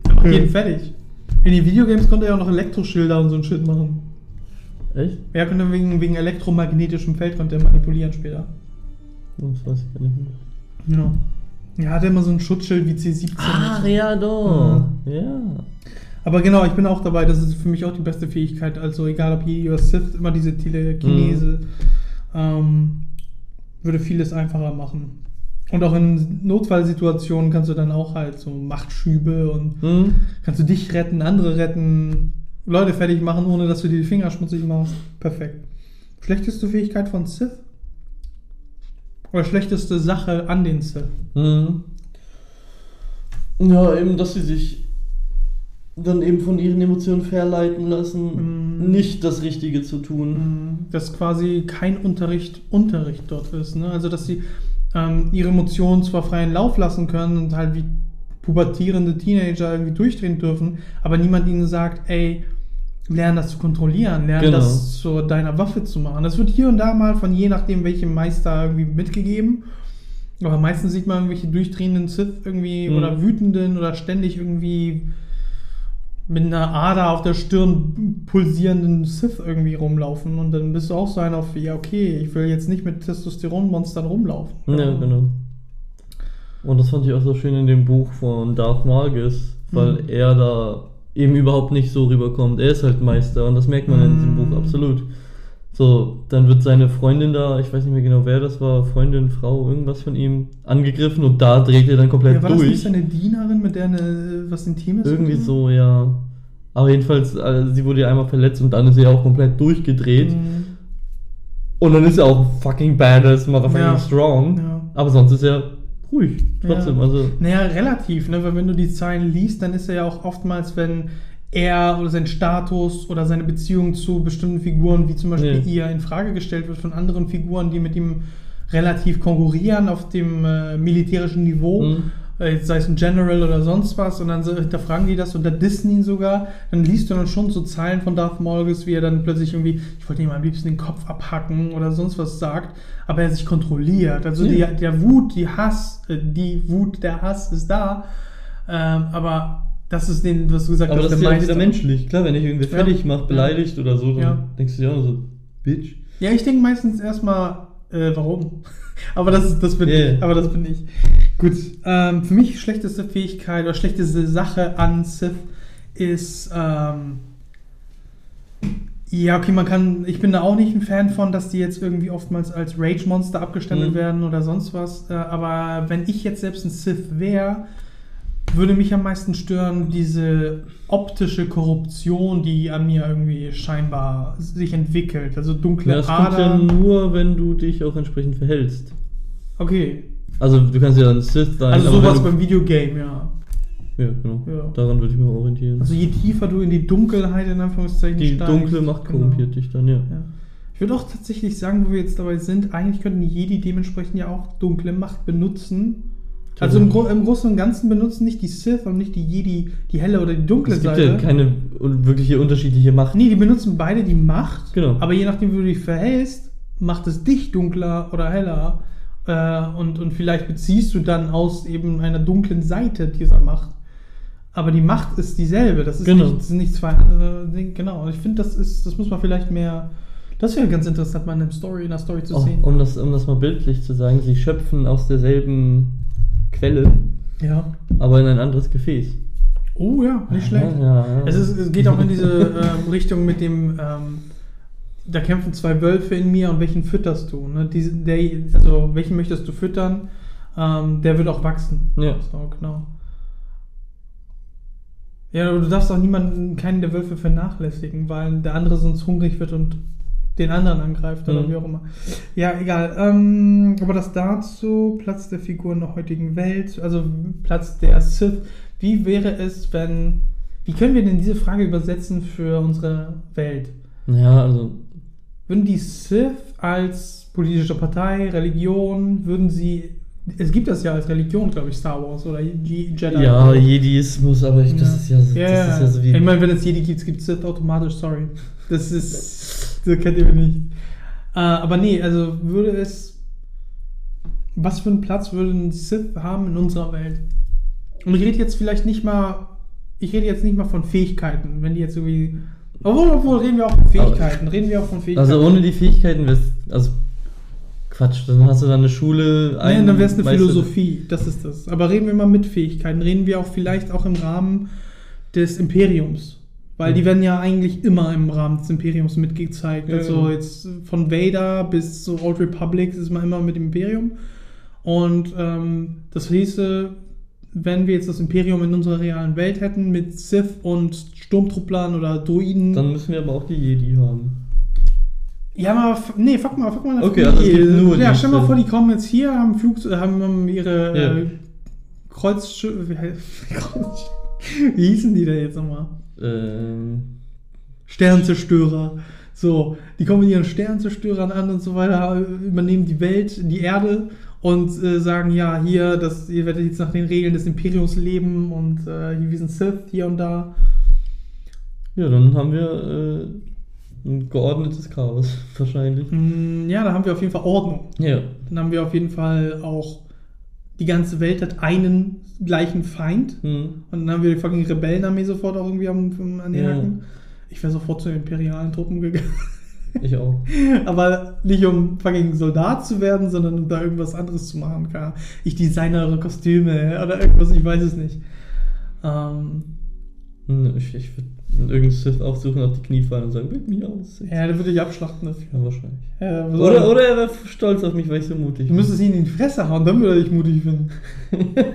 dann macht Mhm. jeden fertig. In den Videogames konnte er auch noch Elektroschilder und so ein Shit machen. Echt? Er konnte wegen, wegen elektromagnetischem Feld konnte er manipulieren später. Das weiß ich gar nicht mehr. Ja. Ja, hat er immer so ein Schutzschild wie C17. Ach und so. ja, doch. Ja. Aber genau, ich bin auch dabei, das ist für mich auch die beste Fähigkeit. Also egal ob Jedi oder Sith, immer diese Telekinese ähm, würde vieles einfacher machen. Und auch in Notfallsituationen kannst du dann auch halt so Machtschübe und Mhm. kannst du dich retten, andere retten, Leute fertig machen, ohne dass du dir die Finger schmutzig machst. Perfekt. Schlechteste Fähigkeit von Sith? Oder schlechteste Sache an den Sith? Mhm. Ja, eben, dass sie sich dann eben von ihren Emotionen verleiten lassen, Mhm. nicht das Richtige zu tun. Dass quasi kein Unterricht Unterricht dort ist. Ne? Also dass sie ähm, ihre Emotionen zwar freien Lauf lassen können und halt wie pubertierende Teenager irgendwie durchdrehen dürfen, aber niemand ihnen sagt, ey, lern das zu kontrollieren, lern Genau. das zu deiner Waffe zu machen. Das wird hier und da mal von je nachdem, welchem Meister irgendwie mitgegeben. Aber meistens sieht man irgendwelche durchdrehenden Sith irgendwie Mhm. oder wütenden oder ständig irgendwie mit einer Ader auf der Stirn pulsierenden Sith irgendwie rumlaufen und dann bist du auch so einer auf, ja okay, ich will jetzt nicht mit Testosteronmonstern rumlaufen. Ja, genau. Und das fand ich auch so schön in dem Buch von Darth Margus, weil Mhm. er da eben überhaupt nicht so rüberkommt. Er ist halt Meister und das merkt man in diesem Mhm. Buch absolut. So, dann wird seine Freundin da, ich weiß nicht mehr genau wer das war, Freundin, Frau, irgendwas von ihm, angegriffen und da dreht er dann komplett Ja, war das nicht durch. seine Dienerin, mit der eine, was intim ist? Irgendwie so, ja. Aber jedenfalls, äh, sie wurde ja einmal verletzt und dann ist sie auch komplett durchgedreht. Mhm. Und dann ist er auch fucking badass, motherfucking Ja. strong. Ja. Aber sonst ist er ruhig. Trotzdem, Ja. also. Naja, relativ, ne? weil wenn du die Zeilen liest, dann ist er ja auch oftmals, wenn er oder sein Status oder seine Beziehung zu bestimmten Figuren, wie zum Beispiel Ja. ihr, in Frage gestellt wird von anderen Figuren, die mit ihm relativ konkurrieren auf dem äh, militärischen Niveau, Mhm. Äh, sei es ein General oder sonst was, und dann hinterfragen die das und da dissen ihn sogar, dann liest du dann schon so Zeilen von Darth Morgus, wie er dann plötzlich irgendwie, ich wollte ihm am liebsten den Kopf abhacken oder sonst was sagt, aber er sich kontrolliert. Also Ja. die, der Wut, die Hass, äh, die Wut, der Hass ist da, ähm, aber das ist den, was du gesagt Aber hast, das ist der ja auch wieder menschlich. Klar, wenn ich irgendwie Ja. fertig mache, beleidigt oder so, dann Ja. denkst du dir auch so, Bitch. Ja, ich denke meistens erstmal, äh, warum? Aber das, das bin Yeah. ich. Aber das bin ich. Gut. Ähm, für mich schlechteste Fähigkeit oder schlechteste Sache an Sith ist, ähm, ja, okay, man kann, ich bin da auch nicht ein Fan von, dass die jetzt irgendwie oftmals als Rage-Monster abgestempelt Mhm. werden oder sonst was. Äh, aber wenn ich jetzt selbst ein Sith wäre, würde mich am meisten stören diese optische Korruption, die an mir irgendwie scheinbar sich entwickelt. Also dunkle Ja, das kommt ja Adern. nur, wenn du dich auch entsprechend verhältst. Okay, Also du kannst ja ein Sith sein. also sowas beim Videogame, ja. Ja, genau. Ja. Daran würde ich mich orientieren. Also je tiefer du in die Dunkelheit in Anführungszeichen die steigst, dunkle Macht genau. korrumpiert dich dann, ja. Ja. Ich würde auch tatsächlich sagen, wo wir jetzt dabei sind, eigentlich könnten Jedi dementsprechend ja auch dunkle Macht benutzen. Also im, Gro im Großen und Ganzen benutzen nicht die Sith und nicht die Jedi die helle oder die dunkle Es gibt Seite. ja keine wirkliche unterschiedliche Macht. Nee, die benutzen beide die Macht. Genau. Aber je nachdem, wie du dich verhältst, macht es dich dunkler oder heller. Äh, und, und vielleicht beziehst du dann aus eben einer dunklen Seite dieser Macht. Aber die Macht ist dieselbe. Das ist Genau. nicht, nicht zwei andere Dinge. Genau. Ich finde, das ist, das muss man vielleicht mehr. Das wäre ganz interessant, mal in, einem Story, in einer Story zu Oh, sehen. um, das, um das mal bildlich zu sagen, sie schöpfen aus derselben Quelle, Ja. aber in ein anderes Gefäß. Oh ja, nicht schlecht. Ja, ja. Es, ist, es geht auch in diese ähm, Richtung mit dem, ähm, da kämpfen zwei Wölfe in mir und welchen fütterst du? Ne? Diese, der, also welchen möchtest du füttern? Ähm, der wird auch wachsen. Ja. So, genau. Ja, aber du darfst auch niemanden, keinen der Wölfe vernachlässigen, weil der andere sonst hungrig wird und den anderen angreift oder Mhm. wie auch immer. Ja, egal. Ähm, aber das dazu, Platz der Figur in der heutigen Welt, also Platz der Sith. Wie wäre es, wenn. Wie können wir denn diese Frage übersetzen für unsere Welt? Ja, also Würden die Sith als politische Partei, Religion, würden sie. Es gibt das ja als Religion, glaube ich, Star Wars oder Je- Jedi. ja, Jediismus, aber ich, das ist ja so, Ja, das ist ja so wie ich meine, wenn es Jedi gibt, gibt es Sith automatisch, sorry. Das ist. Das kennt ihr nicht. Äh, aber nee, also würde es. Was für einen Platz würden Sith haben in unserer Welt? Und ich rede jetzt vielleicht nicht mal. Ich rede jetzt nicht mal von Fähigkeiten, wenn die jetzt irgendwie. Obwohl, obwohl reden wir auch von Fähigkeiten. Reden wir auch von Fähigkeiten. Also ohne die Fähigkeiten wär's, also Quatsch, dann hast du da eine Schule. Nein, dann wäre es eine Philosophie, das ist das. Aber reden wir mal mit Fähigkeiten. Reden wir auch vielleicht auch im Rahmen des Imperiums. Weil die werden ja eigentlich immer im Rahmen des Imperiums mitgezeigt. Ja, also genau. jetzt von Vader bis zu Old Republic ist man immer mit dem Imperium. Und ähm, das hieße, wenn wir jetzt das Imperium in unserer realen Welt hätten mit Sith und Sturmtrupplern oder Druiden. Dann müssen wir aber auch die Jedi haben. ja, aber nee, fuck mal, fuck mal. Okay, also es gibt nur Ja, stell mal vor, die kommen jetzt hier, haben Flug, haben, ihre Ja. äh, Kreuzschiffe. Wie, heißt- wie hießen die denn jetzt nochmal? Ähm, Sternzerstörer. So, die kommen mit ihren Sternzerstörern an und so weiter, übernehmen die Welt, die Erde und äh, sagen, ja, hier, das, ihr werdet jetzt nach den Regeln des Imperiums leben und äh, hier, wir sind Sith hier und da. ja, dann haben wir äh, ein geordnetes Chaos, wahrscheinlich. Mm, Ja, da haben wir auf jeden Fall Ordnung. Ja. Dann haben wir auf jeden Fall auch, die ganze Welt hat einen gleichen Feind. Hm. Und dann haben wir die fucking Rebellenarmee sofort auch irgendwie am, an den Ja. Hacken. Ich wäre sofort zu den imperialen Truppen gegangen. Ich auch. Aber nicht um fucking Soldat zu werden, sondern um da irgendwas anderes zu machen. Ahnung. Ich designe eure Kostüme oder irgendwas, ich weiß es nicht. Ähm, Hm, Ich, ich würde irgendeinen Sith aufsuchen, auf die Knie fallen und sagen, wählt mich aus. ja, der würde ich abschlachten dafür. Ja, wahrscheinlich. Ja, Oder, oder er wäre stolz auf mich, weil ich so mutig Du müsstest ihn in die Fresse hauen, dann würde er dich mutig finden.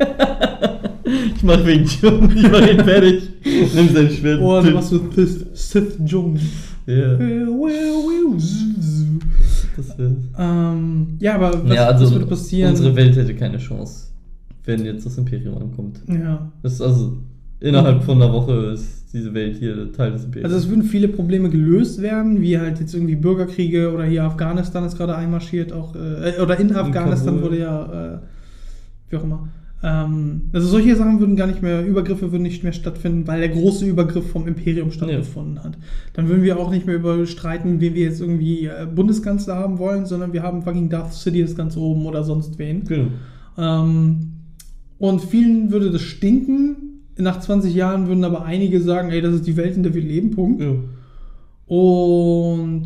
Ich mach Wing Chun, ich mach ihn fertig. Nimm sein Schwert. Oh, dann machst du Sith, Sith Jung. Ja, Ähm, das wäre. ja, aber was, Ja, also was würde passieren? unsere Welt hätte keine Chance, wenn jetzt das Imperium ankommt. ja. Das ist also innerhalb von einer Woche ist diese Welt hier Teil des Imperiums. Also es würden viele Probleme gelöst werden, wie halt jetzt irgendwie Bürgerkriege oder hier Afghanistan ist gerade einmarschiert, auch äh, oder in Afghanistan Kabul. wurde ja, äh, wie auch immer. Ähm, also solche Sachen würden gar nicht mehr, Übergriffe würden nicht mehr stattfinden, weil der große Übergriff vom Imperium stattgefunden hat. Dann würden wir auch nicht mehr über streiten, wen wir jetzt irgendwie äh, Bundeskanzler haben wollen, sondern wir haben fucking Darth Sidious ganz oben oder sonst wen. genau. Ähm, und vielen würde das stinken. Nach 20 Jahren würden aber einige sagen, ey, das ist die Welt, in der wir leben, Punkt. Ja. Und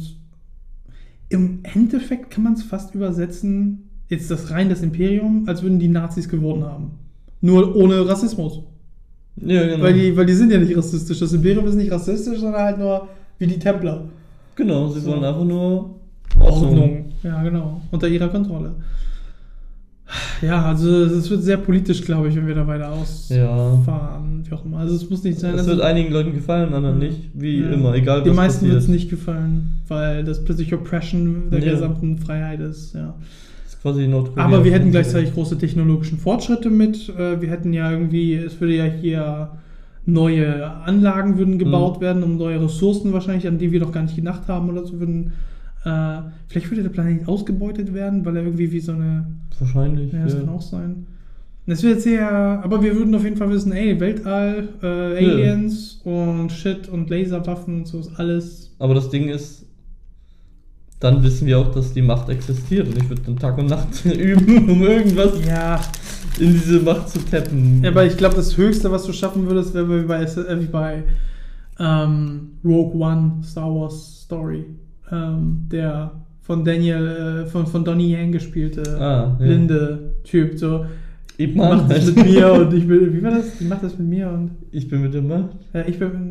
im Endeffekt kann man es fast übersetzen, jetzt das rein das Imperium, als würden die Nazis gewonnen haben. Nur ohne Rassismus. ja, genau. Weil, die, weil die sind ja nicht rassistisch. Das Imperium ist nicht rassistisch, sondern halt nur wie die Templer. genau, sie So. wollen einfach nur Ja, genau. Unter ihrer Kontrolle. Ja, also es wird sehr politisch, glaube ich, wenn wir da weiter ausfahren. Ja. Wie auch immer. Also es muss nicht sein. Es also- wird einigen Leuten gefallen, anderen nicht. Wie Ja. immer, egal was Den meisten wird es nicht gefallen, weil das plötzlich Oppression der Ja. gesamten Freiheit ist. Ja. Das ist quasi Nordkorea. Aber wir hätten gleichzeitig große technologischen Fortschritte mit. Äh, Wir hätten ja irgendwie, es würde ja hier neue Anlagen würden gebaut Mhm. werden, um neue Ressourcen wahrscheinlich, an die wir noch gar nicht gedacht haben oder so würden. Äh, vielleicht würde der Planet ausgebeutet werden, weil er irgendwie wie so eine. Wahrscheinlich. Ja, das ja. kann auch sein. Das wird sehr. Aber wir würden auf jeden Fall wissen, ey, Weltall, äh, Aliens und Shit und Laserwaffen und so ist alles. Aber das Ding ist, dann wissen wir auch, dass die Macht existiert und ich würde dann Tag und Nacht üben, um irgendwas Ja, in diese Macht zu tappen. Ja, aber ich glaube, das Höchste, was du schaffen würdest, wäre wie bei, äh, wie bei ähm, Rogue One Star Wars Story. Ähm, der von Daniel, äh, von, von Donnie Yang gespielte Ah, ja. blinde Typ. So, Ich, die macht das mit mir und ich bin, wie war das? Die macht das mit mir und ich bin mit der Macht. ja, ich bin,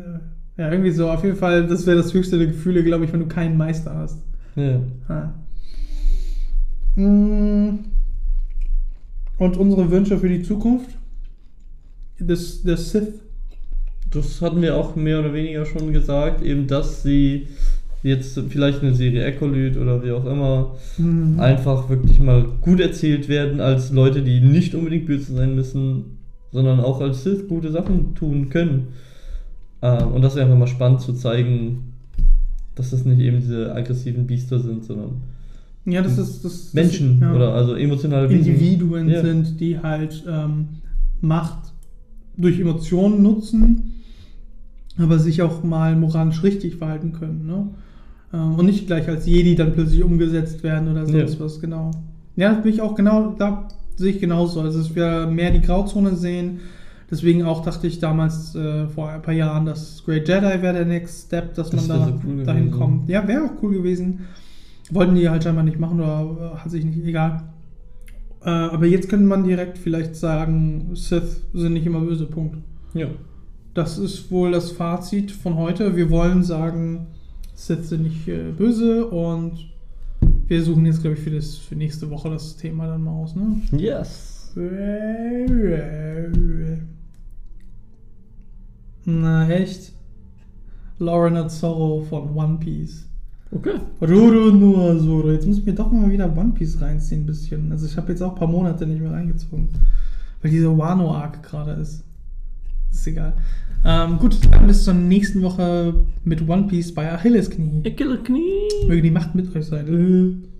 äh, ja, irgendwie so. Auf jeden Fall, das wäre das höchste der Gefühle, glaube ich, wenn du keinen Meister hast. Ja. Ah. Mm. Und unsere Wünsche für die Zukunft? Des, des Sith Das hatten wir auch mehr oder weniger schon gesagt, eben dass sie jetzt vielleicht eine Serie Echolyt oder wie auch immer Mhm. einfach wirklich mal gut erzählt werden als Leute, die nicht unbedingt böse sein müssen, sondern auch als Sith gute Sachen tun können. Ähm, und das wäre einfach mal spannend zu zeigen, dass das nicht eben diese aggressiven Biester sind, sondern Ja, das ist das, Menschen das, ja, oder also emotionale Wesen. Individuen Ja. sind, die halt ähm, Macht durch Emotionen nutzen, aber sich auch mal moralisch richtig verhalten können. Ne? Ähm, und nicht gleich als Jedi dann plötzlich umgesetzt werden oder sonst Ja. was, genau. Ja, das bin ich auch genau, da sehe ich genauso. Also, dass wir mehr die Grauzone sehen. Deswegen auch dachte ich damals äh, vor ein paar Jahren, dass Great Jedi wäre der Next Step, dass Das man da so cool dahin gewesen. kommt. Ja, wäre auch cool gewesen. Wollten die halt scheinbar nicht machen oder äh, hat sich nicht, egal. Äh, aber jetzt könnte man direkt vielleicht sagen, Sith sind nicht immer böse, Punkt. Ja. Das ist wohl das Fazit von heute. Wir wollen sagen, Sith sind nicht äh, böse und wir suchen jetzt, glaube ich, für, das, für nächste Woche das Thema dann mal aus, ne? Yes. Na, echt? Lauren at Sorrow von One Piece. Okay. Roro no Zoro. Jetzt muss ich mir doch mal wieder One Piece reinziehen, ein bisschen. Also ich habe jetzt auch ein paar Monate nicht mehr reingezogen. Weil diese Wano-Arc gerade ist. Ist egal. Ähm, gut, dann bis zur nächsten Woche mit One Piece bei Achilles Knie. Knie. Möge die Macht mit euch sein. Äh.